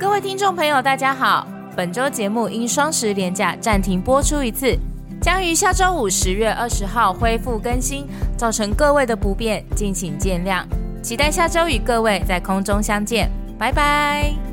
各位听众朋友大家好本周节目因双十连假暂停播出一次将于下周五十月二十号恢复更新造成各位的不便敬请见谅。期待下周与各位在空中相见拜拜。